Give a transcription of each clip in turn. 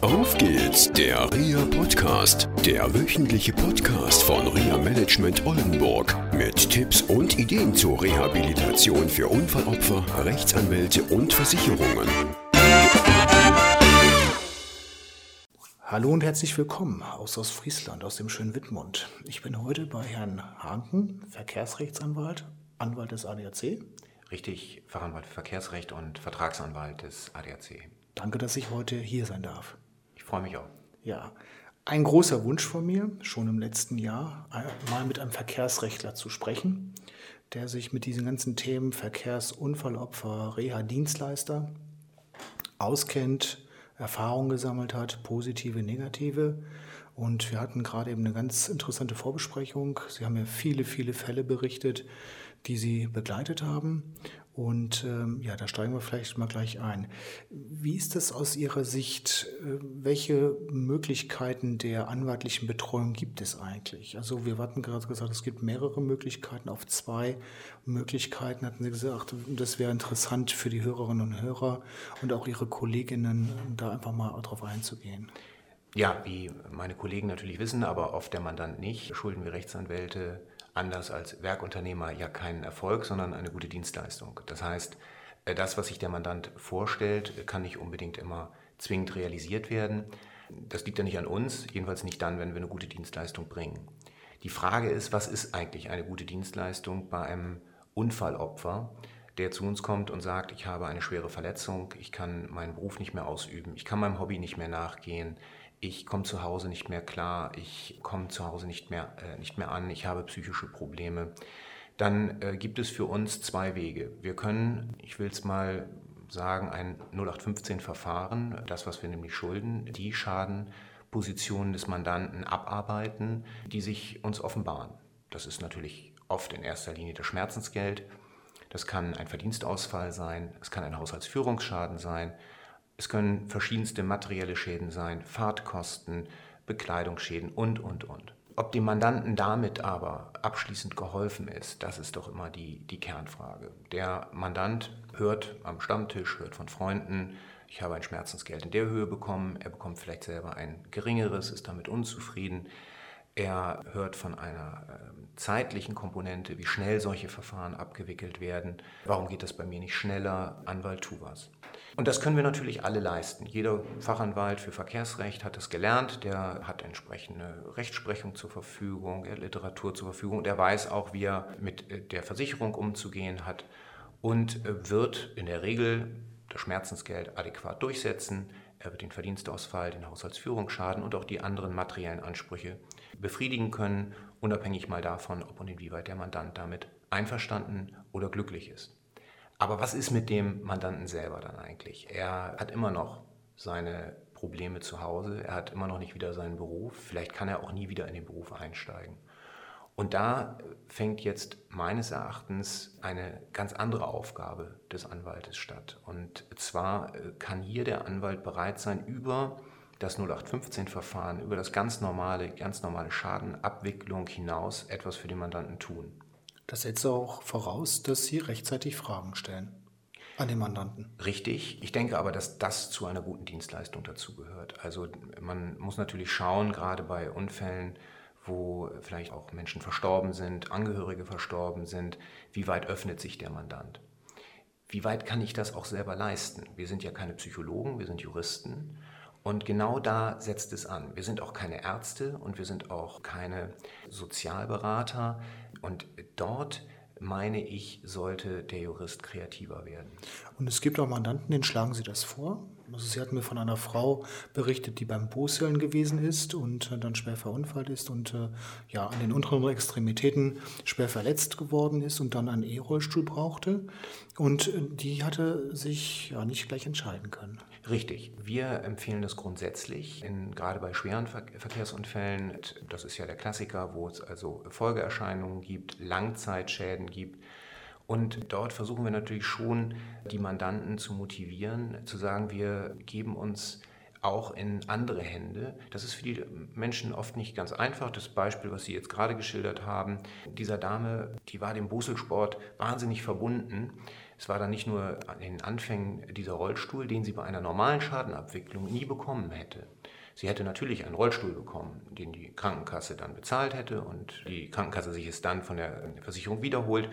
Auf geht's, der RIA Podcast, der wöchentliche Podcast von RIA Management Oldenburg mit Tipps und Ideen zur Rehabilitation für Unfallopfer, Rechtsanwälte und Versicherungen. Hallo und herzlich willkommen aus Ostfriesland, aus dem schönen Wittmund. Ich bin heute bei Herrn Hanken, Verkehrsrechtsanwalt, Anwalt des ADAC. Richtig, Fachanwalt für Verkehrsrecht und Vertragsanwalt des ADAC. Danke, dass ich heute hier sein darf. Freue mich auch. Ja, ein großer Wunsch von mir, schon im letzten Jahr, mal mit einem Verkehrsrechtler zu sprechen, der sich mit diesen ganzen Themen Verkehrsunfallopfer, Reha-Dienstleister auskennt, Erfahrungen gesammelt hat, positive, negative. Und wir hatten gerade eben eine ganz interessante Vorbesprechung. Sie haben mir viele, viele Fälle berichtet, die Sie begleitet haben. Und ähm, ja, da steigen wir vielleicht mal gleich ein. Wie ist es aus Ihrer Sicht? Äh, welche Möglichkeiten der anwaltlichen Betreuung gibt es eigentlich? Also wir hatten gerade gesagt, es gibt mehrere Möglichkeiten. Auf zwei Möglichkeiten hatten Sie gesagt, das wäre interessant für die Hörerinnen und Hörer und auch Ihre Kolleginnen, da einfach mal drauf einzugehen. Ja, wie meine Kollegen natürlich wissen, aber oft der Mandant nicht, schulden wir Rechtsanwälte anders als Werkunternehmer ja keinen Erfolg, sondern eine gute Dienstleistung. Das heißt, äh, das, was sich der Mandant vorstellt, kann nicht unbedingt immer zwingend realisiert werden. Das liegt ja nicht an uns, jedenfalls nicht dann, wenn wir eine gute Dienstleistung bringen. Die Frage ist, was ist eigentlich eine gute Dienstleistung bei einem Unfallopfer, der zu uns kommt und sagt, ich habe eine schwere Verletzung, ich kann meinen Beruf nicht mehr ausüben, ich kann meinem Hobby nicht mehr nachgehen, ich komme zu Hause nicht mehr klar, ich komme zu Hause nicht mehr, äh, nicht mehr an, ich habe psychische Probleme, dann äh, gibt es für uns zwei Wege. Wir können, ich will es mal sagen, ein 0815-Verfahren, das, was wir nämlich schulden, die Schadenpositionen des Mandanten abarbeiten, die sich uns offenbaren. Das ist natürlich oft in erster Linie das Schmerzensgeld. Das kann ein Verdienstausfall sein, es kann ein Haushaltsführungsschaden sein, es können verschiedenste materielle Schäden sein, Fahrtkosten, Bekleidungsschäden und, und, und. Ob dem Mandanten damit aber abschließend geholfen ist, das ist doch immer die, die Kernfrage. Der Mandant hört am Stammtisch, hört von Freunden, ich habe ein Schmerzensgeld in der Höhe bekommen, er bekommt vielleicht selber ein geringeres, ist damit unzufrieden. Er hört von einer äh, zeitlichen Komponente, wie schnell solche Verfahren abgewickelt werden. Warum geht das bei mir nicht schneller? Anwalt, tu was. Und das können wir natürlich alle leisten. Jeder Fachanwalt für Verkehrsrecht hat das gelernt, der hat entsprechende Rechtsprechung zur Verfügung, Literatur zur Verfügung, der weiß auch, wie er mit äh, der Versicherung umzugehen hat und äh, wird in der Regel das Schmerzensgeld adäquat durchsetzen. Er wird den Verdienstausfall, den Haushaltsführungsschaden und auch die anderen materiellen Ansprüche befriedigen können, unabhängig mal davon, ob und inwieweit der Mandant damit einverstanden oder glücklich ist. Aber was ist mit dem Mandanten selber dann eigentlich? Er hat immer noch seine Probleme zu Hause, er hat immer noch nicht wieder seinen Beruf, vielleicht kann er auch nie wieder in den Beruf einsteigen. Und da fängt jetzt meines Erachtens eine ganz andere Aufgabe des Anwaltes statt. Und zwar äh, kann hier der Anwalt bereit sein, über das 0815-Verfahren, über das ganz normale, ganz normale Schadenabwicklung hinaus etwas für den Mandanten tun. Das setzt auch voraus, dass Sie rechtzeitig Fragen stellen an den Mandanten. Richtig. Ich denke aber, dass das zu einer guten Dienstleistung dazugehört. Also man muss natürlich schauen, gerade bei Unfällen, wo vielleicht auch Menschen verstorben sind, Angehörige verstorben sind, wie weit öffnet sich der Mandant? Wie weit kann ich das auch selber leisten? Wir sind ja keine Psychologen, wir sind Juristen. Und genau da setzt es an. Wir sind auch keine Ärzte und wir sind auch keine Sozialberater. Und dort meine ich, sollte der Jurist kreativer werden. Und es gibt auch Mandanten, denen schlagen Sie das vor. Also Sie hatten mir von einer Frau berichtet, die beim Boseln gewesen ist und dann schwer verunfallt ist und äh, ja an den unteren Extremitäten schwer verletzt geworden ist und dann einen E-Rollstuhl brauchte. Und äh, die hatte sich ja nicht gleich entscheiden können. Richtig. Wir empfehlen das grundsätzlich, in, gerade bei schweren Ver Verkehrsunfällen. Das ist ja der Klassiker, wo es also Folgeerscheinungen gibt, Langzeitschäden gibt. Und dort versuchen wir natürlich schon, die Mandanten zu motivieren, zu sagen, wir geben uns auch in andere Hände. Das ist für die Menschen oft nicht ganz einfach. Das Beispiel, was Sie jetzt gerade geschildert haben, dieser Dame, die war dem Boselsport wahnsinnig verbunden. Es war dann nicht nur an den Anfängen dieser Rollstuhl, den sie bei einer normalen Schadenabwicklung nie bekommen hätte. Sie hätte natürlich einen Rollstuhl bekommen, den die Krankenkasse dann bezahlt hätte und die Krankenkasse sich es dann von der Versicherung wiederholt.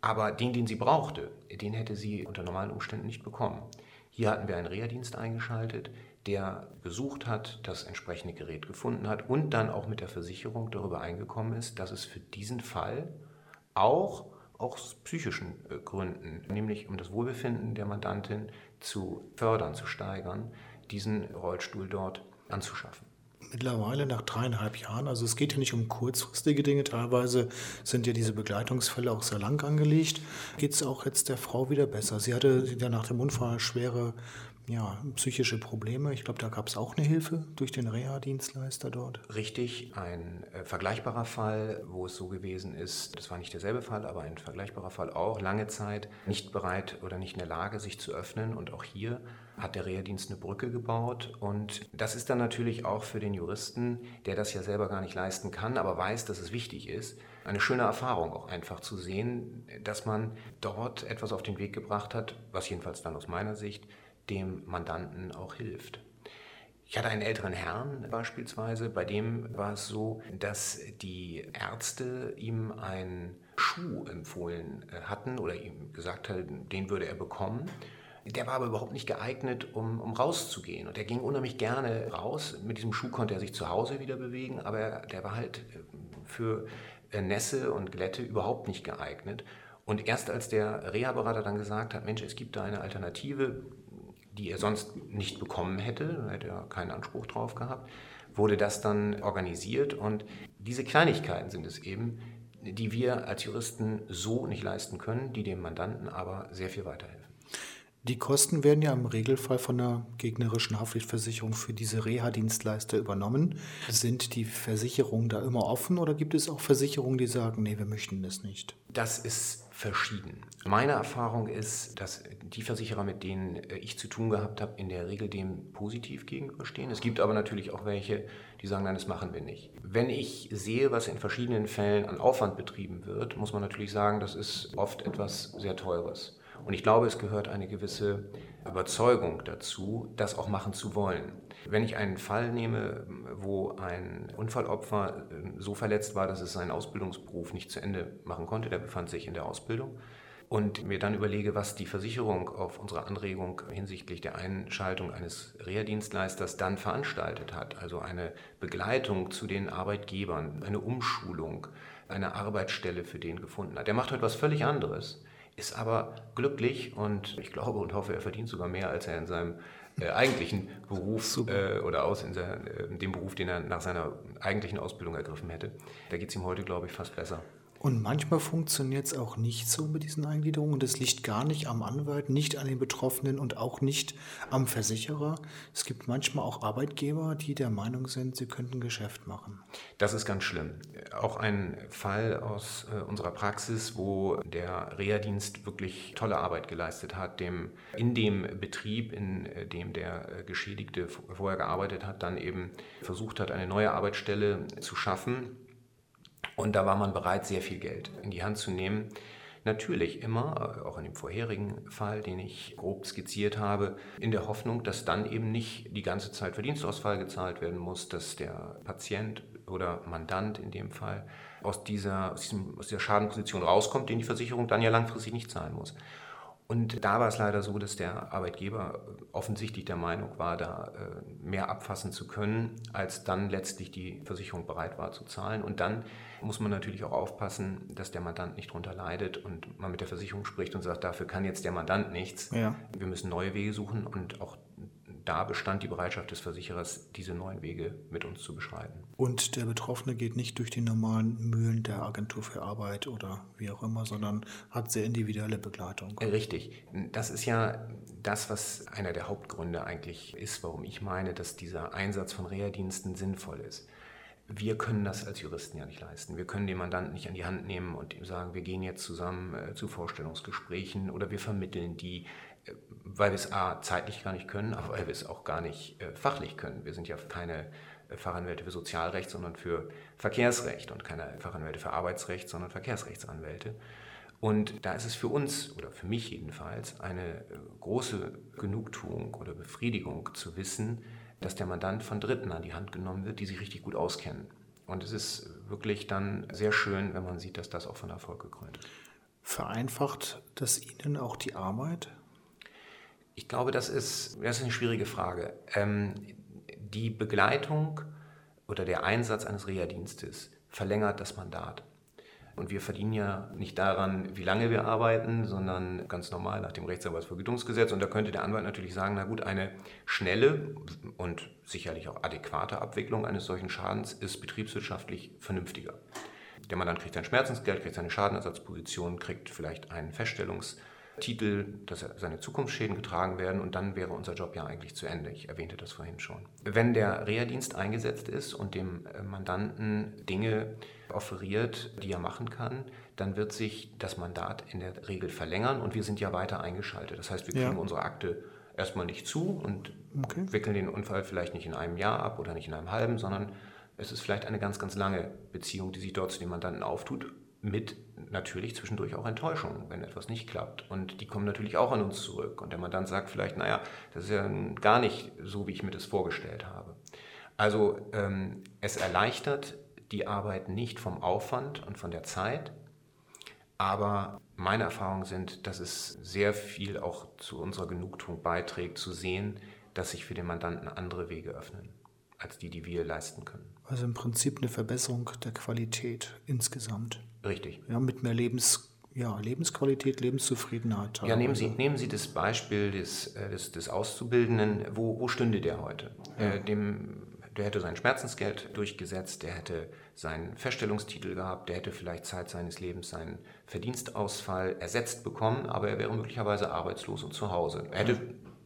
Aber den, den sie brauchte, den hätte sie unter normalen Umständen nicht bekommen. Hier hatten wir einen Reha-Dienst eingeschaltet, der gesucht hat, das entsprechende Gerät gefunden hat und dann auch mit der Versicherung darüber eingekommen ist, dass es für diesen Fall auch aus psychischen äh, Gründen, nämlich um das Wohlbefinden der Mandantin zu fördern, zu steigern, diesen Rollstuhl dort anzuschaffen. Mittlerweile nach dreieinhalb Jahren, also es geht ja nicht um kurzfristige Dinge, teilweise sind ja diese Begleitungsfälle auch sehr lang angelegt, geht es auch jetzt der Frau wieder besser. Sie hatte ja nach dem Unfall schwere ja, psychische Probleme. Ich glaube, da gab es auch eine Hilfe durch den Reha-Dienstleister dort. Richtig, ein äh, vergleichbarer Fall, wo es so gewesen ist, das war nicht derselbe Fall, aber ein vergleichbarer Fall auch, lange Zeit nicht bereit oder nicht in der Lage, sich zu öffnen. Und auch hier hat der Reha-Dienst eine Brücke gebaut. Und das ist dann natürlich auch für den Juristen, der das ja selber gar nicht leisten kann, aber weiß, dass es wichtig ist, eine schöne Erfahrung auch einfach zu sehen, dass man dort etwas auf den Weg gebracht hat, was jedenfalls dann aus meiner Sicht dem Mandanten auch hilft. Ich hatte einen älteren Herrn beispielsweise, bei dem war es so, dass die Ärzte ihm einen Schuh empfohlen äh, hatten oder ihm gesagt hatten, den würde er bekommen. Der war aber überhaupt nicht geeignet, um, um rauszugehen. Und er ging unheimlich gerne raus. Mit diesem Schuh konnte er sich zu Hause wieder bewegen, aber der war halt äh, für äh, Nässe und Glätte überhaupt nicht geeignet. Und erst als der Reha-Berater dann gesagt hat, Mensch, es gibt da eine Alternative, die er sonst nicht bekommen hätte, da hätte er keinen Anspruch drauf gehabt, wurde das dann organisiert und diese Kleinigkeiten sind es eben, die wir als Juristen so nicht leisten können, die dem Mandanten aber sehr viel weiterhelfen. Die Kosten werden ja im Regelfall von der gegnerischen Haftpflichtversicherung für diese Reha-Dienstleister übernommen. Sind die Versicherungen da immer offen oder gibt es auch Versicherungen, die sagen, nee, wir möchten das nicht? Das ist verschieden. Meine Erfahrung ist, dass die Versicherer, mit denen äh, ich zu tun gehabt habe, in der Regel dem positiv gegenüberstehen. Es gibt aber natürlich auch welche, die sagen, nein, das machen wir nicht. Wenn ich sehe, was in verschiedenen Fällen an Aufwand betrieben wird, muss man natürlich sagen, das ist oft etwas sehr Teures. Und ich glaube, es gehört eine gewisse Überzeugung dazu, das auch machen zu wollen. Wenn ich einen Fall nehme, wo ein Unfallopfer äh, so verletzt war, dass es seinen Ausbildungsberuf nicht zu Ende machen konnte, der befand sich in der Ausbildung, und mir dann überlege, was die Versicherung auf unsere Anregung hinsichtlich der Einschaltung eines Reha-Dienstleisters dann veranstaltet hat, also eine Begleitung zu den Arbeitgebern, eine Umschulung, eine Arbeitsstelle für den gefunden hat. Der macht heute was völlig anderes, ist aber glücklich und ich glaube und hoffe, er verdient sogar mehr, als er in seinem äh, eigentlichen Beruf äh, oder aus in, seiner, in, dem Beruf, den er nach seiner eigentlichen Ausbildung ergriffen hätte. Da geht es ihm heute, glaube ich, fast besser. Und manchmal funktioniert es auch nicht so mit diesen Eingliederungen. Und es liegt gar nicht am Anwalt, nicht an den Betroffenen und auch nicht am Versicherer. Es gibt manchmal auch Arbeitgeber, die der Meinung sind, sie könnten Geschäft machen. Das ist ganz schlimm. Auch ein Fall aus äh, unserer Praxis, wo der Reha-Dienst wirklich tolle Arbeit geleistet hat, dem in dem Betrieb, in äh, dem der äh, Geschädigte vorher gearbeitet hat, dann eben versucht hat, eine neue Arbeitsstelle zu schaffen und da war man bereit, sehr viel Geld in die Hand zu nehmen. Natürlich immer, äh, auch in dem vorherigen Fall, den ich grob skizziert habe, in der Hoffnung, dass dann eben nicht die ganze Zeit Verdienstausfall gezahlt werden muss, dass der Patient oder Mandant in dem Fall aus dieser, aus, diesem, aus dieser Schadenposition rauskommt, den die Versicherung dann ja langfristig nicht zahlen muss. Und da war es leider so, dass der Arbeitgeber offensichtlich der Meinung war, da äh, mehr abfassen zu können, als dann letztlich die Versicherung bereit war zu zahlen. Und dann muss man natürlich auch aufpassen, dass der Mandant nicht darunter leidet und man mit der Versicherung spricht und sagt, dafür kann jetzt der Mandant nichts. Ja. Wir müssen neue Wege suchen und auch da bestand die Bereitschaft des Versicherers, diese neuen Wege mit uns zu beschreiten. Und der Betroffene geht nicht durch die normalen Mühlen der Agentur für Arbeit oder wie auch immer, sondern hat sehr individuelle Begleitung. Richtig. Das ist ja das, was einer der Hauptgründe eigentlich ist, warum ich meine, dass dieser Einsatz von Reha-Diensten sinnvoll ist. Wir können das als Juristen ja nicht leisten. Wir können den Mandanten nicht an die Hand nehmen und ihm sagen, wir gehen jetzt zusammen äh, zu Vorstellungsgesprächen oder wir vermitteln die weil wir es A, zeitlich gar nicht können, aber weil wir es auch gar nicht äh, fachlich können. Wir sind ja keine äh, Fachanwälte für Sozialrecht, sondern für Verkehrsrecht und keine Fachanwälte für Arbeitsrecht, sondern Verkehrsrechtsanwälte. Und da ist es für uns oder für mich jedenfalls eine äh, große Genugtuung oder Befriedigung zu wissen, dass der Mandant von Dritten an die Hand genommen wird, die sich richtig gut auskennen. Und es ist wirklich dann sehr schön, wenn man sieht, dass das auch von Erfolg gekrönt ist. Vereinfacht das Ihnen auch die Arbeit? Ich glaube, das ist, das ist eine schwierige Frage. Ähm, die Begleitung oder der Einsatz eines Reha-Dienstes verlängert das Mandat. Und wir verdienen ja nicht daran, wie lange wir arbeiten, sondern ganz normal nach dem Rechtsanwaltsvergütungsgesetz. Und da könnte der Anwalt natürlich sagen, na gut, eine schnelle und sicherlich auch adäquate Abwicklung eines solchen Schadens ist betriebswirtschaftlich vernünftiger. Der Mandant kriegt sein Schmerzensgeld, kriegt seine Schadenersatzposition, kriegt vielleicht einen Feststellungs- Titel, dass seine Zukunftsschäden getragen werden und dann wäre unser Job ja eigentlich zu Ende. Ich erwähnte das vorhin schon. Wenn der Reha-Dienst eingesetzt ist und dem äh, Mandanten Dinge offeriert, die er machen kann, dann wird sich das Mandat in der Regel verlängern und wir sind ja weiter eingeschaltet. Das heißt, wir kriegen ja. unsere Akte erstmal nicht zu und okay. wickeln den Unfall vielleicht nicht in einem Jahr ab oder nicht in einem halben, sondern es ist vielleicht eine ganz, ganz lange Beziehung, die sich dort zu dem Mandanten auftut mit natürlich zwischendurch auch Enttäuschungen, wenn etwas nicht klappt. Und die kommen natürlich auch an uns zurück. Und der Mandant sagt vielleicht, naja, das ist ja gar nicht so, wie ich mir das vorgestellt habe. Also ähm, es erleichtert die Arbeit nicht vom Aufwand und von der Zeit, aber meine Erfahrungen sind, dass es sehr viel auch zu unserer Genugtuung beiträgt, zu sehen, dass sich für den Mandanten andere Wege öffnen, als die, die wir leisten können. Also im Prinzip eine Verbesserung der Qualität insgesamt. Richtig. Ja, mit mehr Lebens, ja, Lebensqualität, Lebenszufriedenheit. Ja, nehmen Sie, nehmen Sie das Beispiel des, äh, des, des Auszubildenden. Wo, wo stünde der heute? Ja. Äh, dem, der hätte sein Schmerzensgeld durchgesetzt, der hätte seinen Feststellungstitel gehabt, der hätte vielleicht Zeit seines Lebens seinen Verdienstausfall ersetzt bekommen, aber er wäre möglicherweise arbeitslos und zu Hause. Er hätte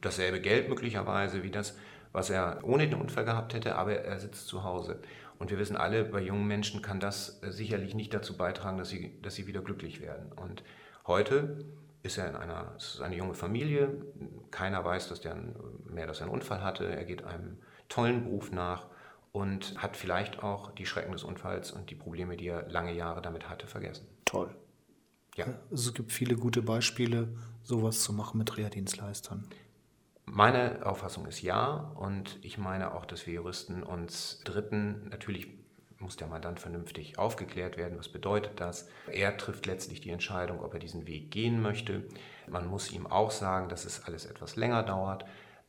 dasselbe Geld möglicherweise wie das, was er ohne den Unfall gehabt hätte, aber er sitzt zu Hause. Und wir wissen alle, bei jungen Menschen kann das äh, sicherlich nicht dazu beitragen, dass sie, dass sie wieder glücklich werden. Und heute ist er in einer, es ist eine junge Familie, keiner weiß, dass der mehr, dass er einen Unfall hatte, er geht einem tollen Beruf nach und hat vielleicht auch die Schrecken des Unfalls und die Probleme, die er lange Jahre damit hatte, vergessen. Toll. Ja. Also es gibt viele gute Beispiele, sowas zu machen mit Reha-Dienstleistern. Meine Auffassung ist ja und ich meine auch, dass wir Juristen uns Dritten, natürlich muss der Mandant vernünftig aufgeklärt werden, was bedeutet das. Er trifft letztlich die Entscheidung, ob er diesen Weg gehen möchte. Man muss ihm auch sagen, dass es alles etwas länger dauert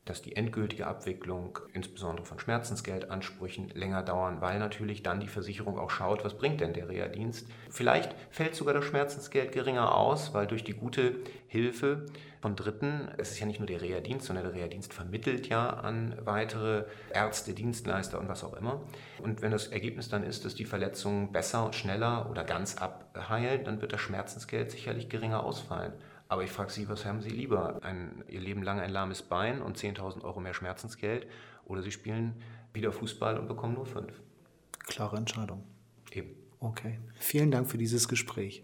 dass die endgültige Abwicklung, insbesondere von Schmerzensgeldansprüchen, länger dauern, weil natürlich dann die Versicherung auch schaut, was bringt denn der Reha-Dienst. Vielleicht fällt sogar das Schmerzensgeld geringer aus, weil durch die gute Hilfe von Dritten, es ist ja nicht nur der Reha-Dienst, sondern der Reha-Dienst vermittelt ja an weitere Ärzte, Dienstleister und was auch immer. Und wenn das Ergebnis dann ist, dass die Verletzungen besser, schneller oder ganz abheilen, dann wird das Schmerzensgeld sicherlich geringer ausfallen. Aber ich frage Sie, was haben Sie lieber? Ein, Ihr Leben lang ein lahmes Bein und 10.000 Euro mehr Schmerzensgeld oder Sie spielen wieder Fußball und bekommen nur fünf? Klare Entscheidung. Eben. Okay. Vielen Dank für dieses Gespräch.